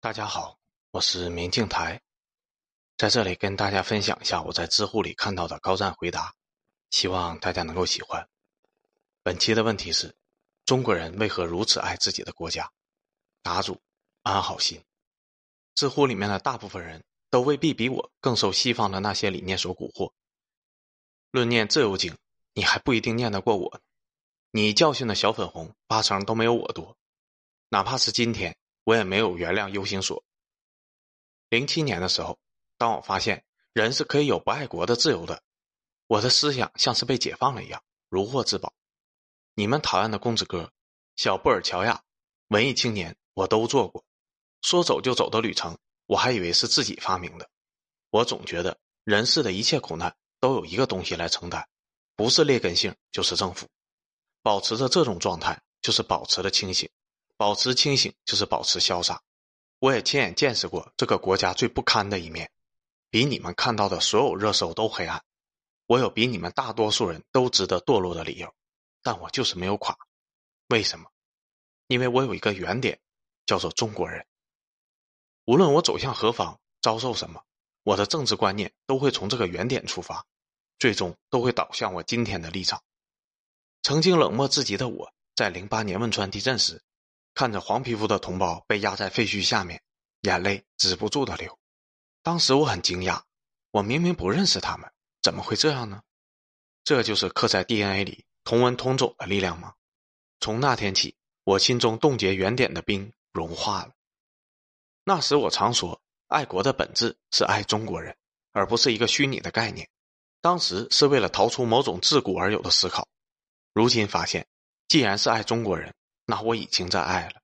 大家好，我是明镜台，在这里跟大家分享一下我在知乎里看到的高赞回答，希望大家能够喜欢。本期的问题是：中国人为何如此爱自己的国家？答主安好心。知乎里面的大部分人都未必比我更受西方的那些理念所蛊惑。论念自由经，你还不一定念得过我。你教训的小粉红八成都没有我多，哪怕是今天。我也没有原谅 U 型锁。零七年的时候，当我发现人是可以有不爱国的自由的，我的思想像是被解放了一样，如获至宝。你们讨厌的公子哥、小布尔乔亚、文艺青年，我都做过。说走就走的旅程，我还以为是自己发明的。我总觉得人世的一切苦难都有一个东西来承担，不是劣根性就是政府。保持着这种状态，就是保持了清醒。保持清醒就是保持潇洒。我也亲眼见识过这个国家最不堪的一面，比你们看到的所有热搜都黑暗。我有比你们大多数人都值得堕落的理由，但我就是没有垮。为什么？因为我有一个原点，叫做中国人。无论我走向何方，遭受什么，我的政治观念都会从这个原点出发，最终都会导向我今天的立场。曾经冷漠至极的我，在零八年汶川地震时。看着黄皮肤的同胞被压在废墟下面，眼泪止不住的流。当时我很惊讶，我明明不认识他们，怎么会这样呢？这就是刻在 DNA 里同文同种的力量吗？从那天起，我心中冻结原点的冰融化了。那时我常说，爱国的本质是爱中国人，而不是一个虚拟的概念。当时是为了逃出某种自古而有的思考。如今发现，既然是爱中国人。那我已经在爱了，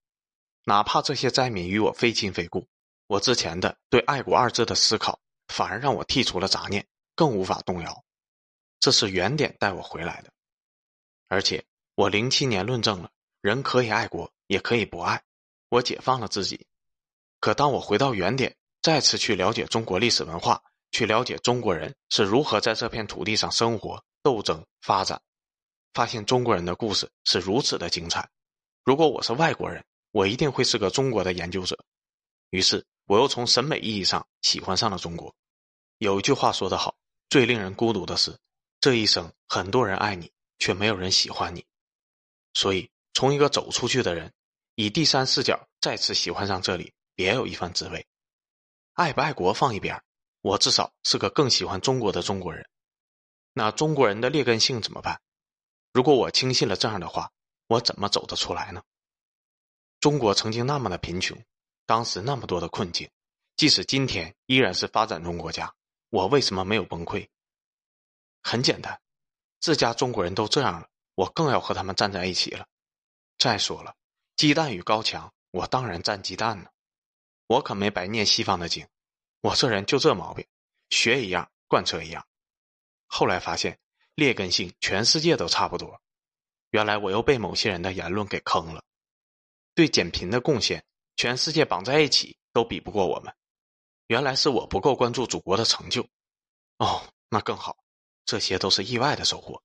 哪怕这些灾民与我非亲非故，我之前的对“爱国”二字的思考，反而让我剔除了杂念，更无法动摇。这是原点带我回来的，而且我零七年论证了，人可以爱国，也可以不爱，我解放了自己。可当我回到原点，再次去了解中国历史文化，去了解中国人是如何在这片土地上生活、斗争、发展，发现中国人的故事是如此的精彩。如果我是外国人，我一定会是个中国的研究者。于是，我又从审美意义上喜欢上了中国。有一句话说得好：“最令人孤独的是，这一生很多人爱你，却没有人喜欢你。”所以，从一个走出去的人，以第三视角再次喜欢上这里，别有一番滋味。爱不爱国放一边，我至少是个更喜欢中国的中国人。那中国人的劣根性怎么办？如果我轻信了这样的话。我怎么走得出来呢？中国曾经那么的贫穷，当时那么多的困境，即使今天依然是发展中国家，我为什么没有崩溃？很简单，自家中国人都这样了，我更要和他们站在一起了。再说了，鸡蛋与高墙，我当然站鸡蛋呢。我可没白念西方的经，我这人就这毛病，学一样贯彻一样。后来发现，劣根性全世界都差不多。原来我又被某些人的言论给坑了，对减贫的贡献，全世界绑在一起都比不过我们。原来是我不够关注祖国的成就，哦，那更好，这些都是意外的收获。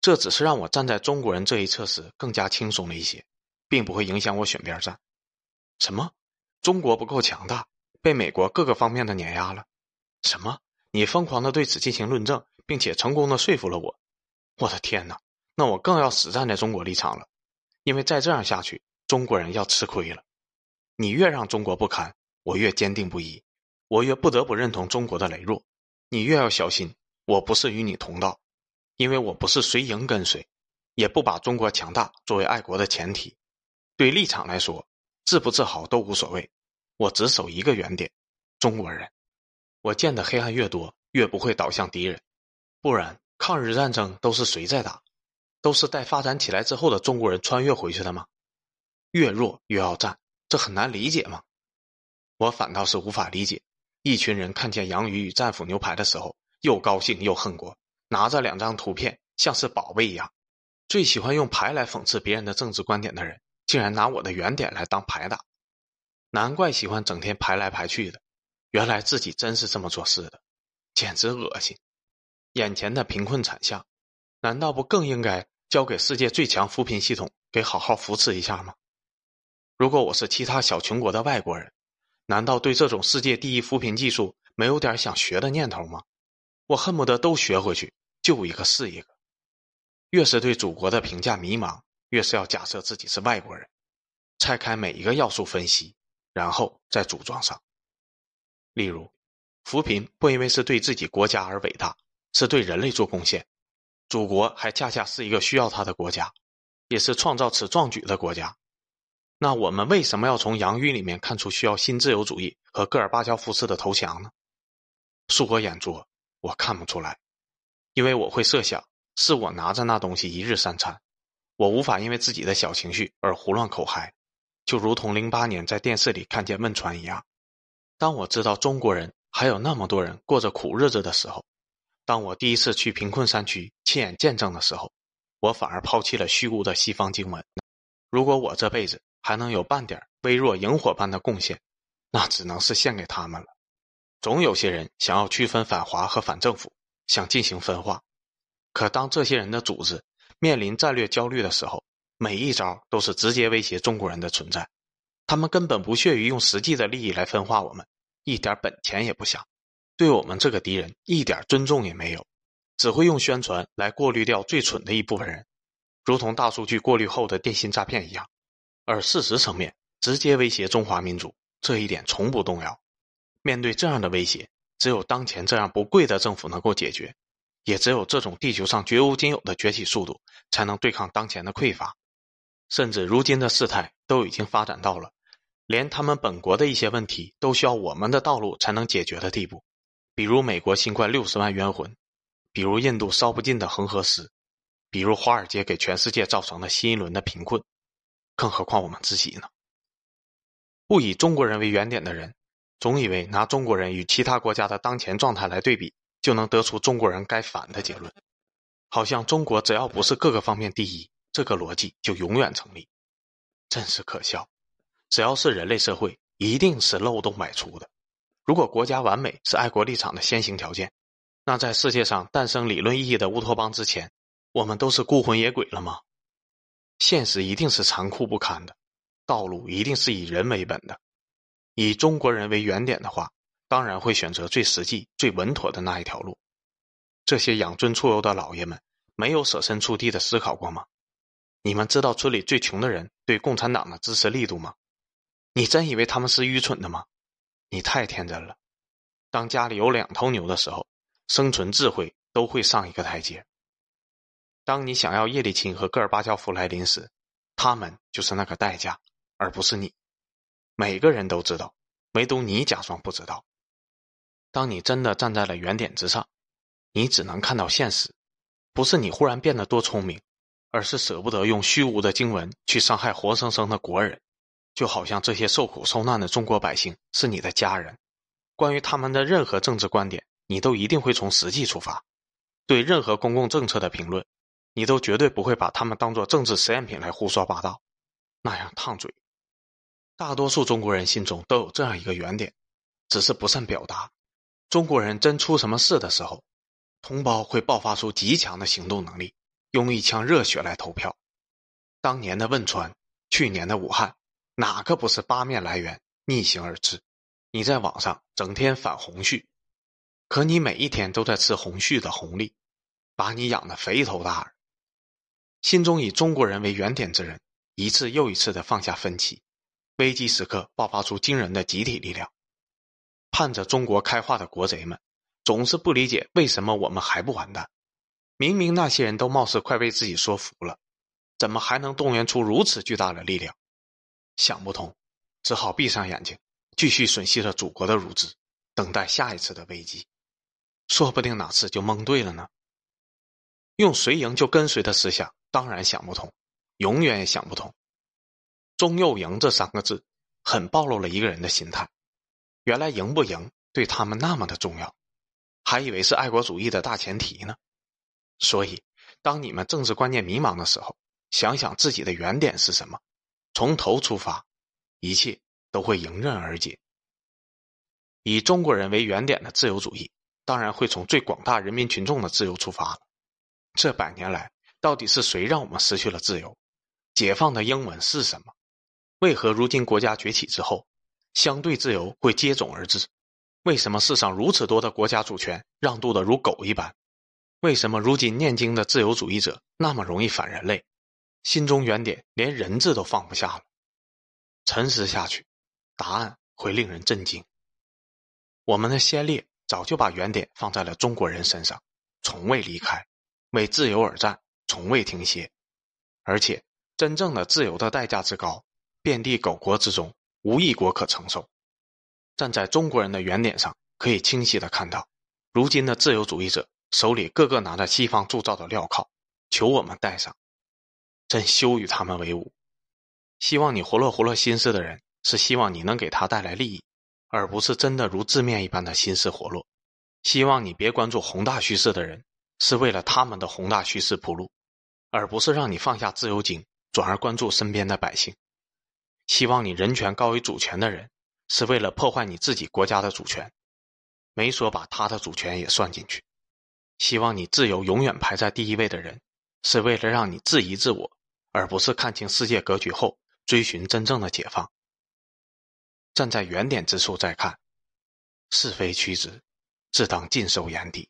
这只是让我站在中国人这一侧时更加轻松了一些，并不会影响我选边站。什么？中国不够强大，被美国各个方面的碾压了？什么？你疯狂的对此进行论证，并且成功的说服了我？我的天哪！那我更要死站在中国立场了，因为再这样下去，中国人要吃亏了。你越让中国不堪，我越坚定不移，我越不得不认同中国的羸弱。你越要小心，我不是与你同道，因为我不是谁赢跟谁，也不把中国强大作为爱国的前提。对立场来说，自不自豪都无所谓，我只守一个原点：中国人。我见的黑暗越多，越不会倒向敌人，不然抗日战争都是谁在打？都是待发展起来之后的中国人穿越回去的吗？越弱越要战，这很难理解吗？我反倒是无法理解，一群人看见杨宇与战斧牛排的时候，又高兴又恨过，拿着两张图片像是宝贝一样。最喜欢用牌来讽刺别人的政治观点的人，竟然拿我的原点来当牌打，难怪喜欢整天排来排去的。原来自己真是这么做事的，简直恶心！眼前的贫困惨象。难道不更应该交给世界最强扶贫系统给好好扶持一下吗？如果我是其他小穷国的外国人，难道对这种世界第一扶贫技术没有点想学的念头吗？我恨不得都学回去，救一个是一个。越是对祖国的评价迷茫，越是要假设自己是外国人，拆开每一个要素分析，然后再组装上。例如，扶贫不因为是对自己国家而伟大，是对人类做贡献，祖国还恰恰是一个需要他的国家，也是创造此壮举的国家。那我们为什么要从洋芋里面看出需要新自由主义和戈尔巴乔夫式的投降呢？恕我眼拙，我看不出来，因为我会设想，是我拿着那东西一日三餐，我无法因为自己的小情绪而胡乱口嗨，就如同零八年在电视里看见汶川一样。当我知道中国人还有那么多人过着苦日子的时候，当我第一次去贫困山区亲眼见证的时候，我反而抛弃了虚无的西方经文。如果我这辈子，还能有半点微弱萤火般的贡献，那只能是献给他们了。总有些人想要区分反华和反政府，想进行分化。可当这些人的组织面临战略焦虑的时候，每一招都是直接威胁中国人的存在。他们根本不屑于用实际的利益来分化我们，一点本钱也不想，对我们这个敌人一点尊重也没有，只会用宣传来过滤掉最蠢的一部分人，如同大数据过滤后的电信诈骗一样。而事实层面直接威胁中华民族，这一点从不动摇。面对这样的威胁，只有当前这样不贵的政府能够解决，也只有这种地球上绝无仅有的崛起速度，才能对抗当前的匮乏。甚至如今的事态都已经发展到了，连他们本国的一些问题都需要我们的道路才能解决的地步，比如美国新冠六十万冤魂，比如印度烧不尽的恒河石，比如华尔街给全世界造成的新一轮的贫困。更何况我们自己呢？不以中国人为原点的人，总以为拿中国人与其他国家的当前状态来对比，就能得出中国人该反的结论。好像中国只要不是各个方面第一，这个逻辑就永远成立，真是可笑。只要是人类社会，一定是漏洞百出的。如果国家完美是爱国立场的先行条件，那在世界上诞生理论意义的乌托邦之前，我们都是孤魂野鬼了吗？现实一定是残酷不堪的，道路一定是以人为本的。以中国人为原点的话，当然会选择最实际、最稳妥的那一条路。这些养尊处优的老爷们，没有设身处地的思考过吗？你们知道村里最穷的人对共产党的支持力度吗？你真以为他们是愚蠢的吗？你太天真了。当家里有两头牛的时候，生存智慧都会上一个台阶。当你想要叶利钦和戈尔巴乔夫来临时，他们就是那个代价，而不是你。每个人都知道，唯独你假装不知道。当你真的站在了原点之上，你只能看到现实，不是你忽然变得多聪明，而是舍不得用虚无的经文去伤害活生生的国人。就好像这些受苦受难的中国百姓是你的家人，关于他们的任何政治观点，你都一定会从实际出发，对任何公共政策的评论。你都绝对不会把他们当做政治实验品来胡说八道，那样烫嘴。大多数中国人心中都有这样一个原点，只是不善表达。中国人真出什么事的时候，同胞会爆发出极强的行动能力，用一腔热血来投票。当年的汶川，去年的武汉，哪个不是八面来源逆行而至？你在网上整天反红序，可你每一天都在吃红序的红利，把你养得肥头大耳。心中以中国人为原点之人，一次又一次的放下分歧，危机时刻爆发出惊人的集体力量。盼着中国开化的国贼们，总是不理解为什么我们还不完蛋。明明那些人都貌似快被自己说服了，怎么还能动员出如此巨大的力量？想不通，只好闭上眼睛，继续吮吸着祖国的乳汁，等待下一次的危机。说不定哪次就蒙对了呢。用谁赢就跟随的思想。当然想不通，永远也想不通。中右赢这三个字，很暴露了一个人的心态。原来赢不赢对他们那么的重要，还以为是爱国主义的大前提呢。所以，当你们政治观念迷茫的时候，想想自己的原点是什么，从头出发，一切都会迎刃而解。以中国人为原点的自由主义，当然会从最广大人民群众的自由出发了。这百年来。到底是谁让我们失去了自由？解放的英文是什么？为何如今国家崛起之后，相对自由会接踵而至？为什么世上如此多的国家主权让渡的如狗一般？为什么如今念经的自由主义者那么容易反人类？心中原点连人质都放不下了。沉思下去，答案会令人震惊。我们的先烈早就把原点放在了中国人身上，从未离开，为自由而战，从未停歇。而且，真正的自由的代价之高，遍地狗国之中，无一国可承受。站在中国人的原点上，可以清晰的看到，如今的自由主义者手里个个拿着西方铸造的镣铐，求我们戴上，真羞与他们为伍。希望你活络活络心思的人，是希望你能给他带来利益，而不是真的如字面一般的心思活络。希望你别关注宏大叙事的人，是为了他们的宏大叙事铺路，而不是让你放下自由经，转而关注身边的百姓。希望你人权高于主权的人。是为了破坏你自己国家的主权，没说把他的主权也算进去。希望你自由永远排在第一位的人，是为了让你质疑自我，而不是看清世界格局后追寻真正的解放。站在原点之处再看，是非曲直，自当尽收眼底。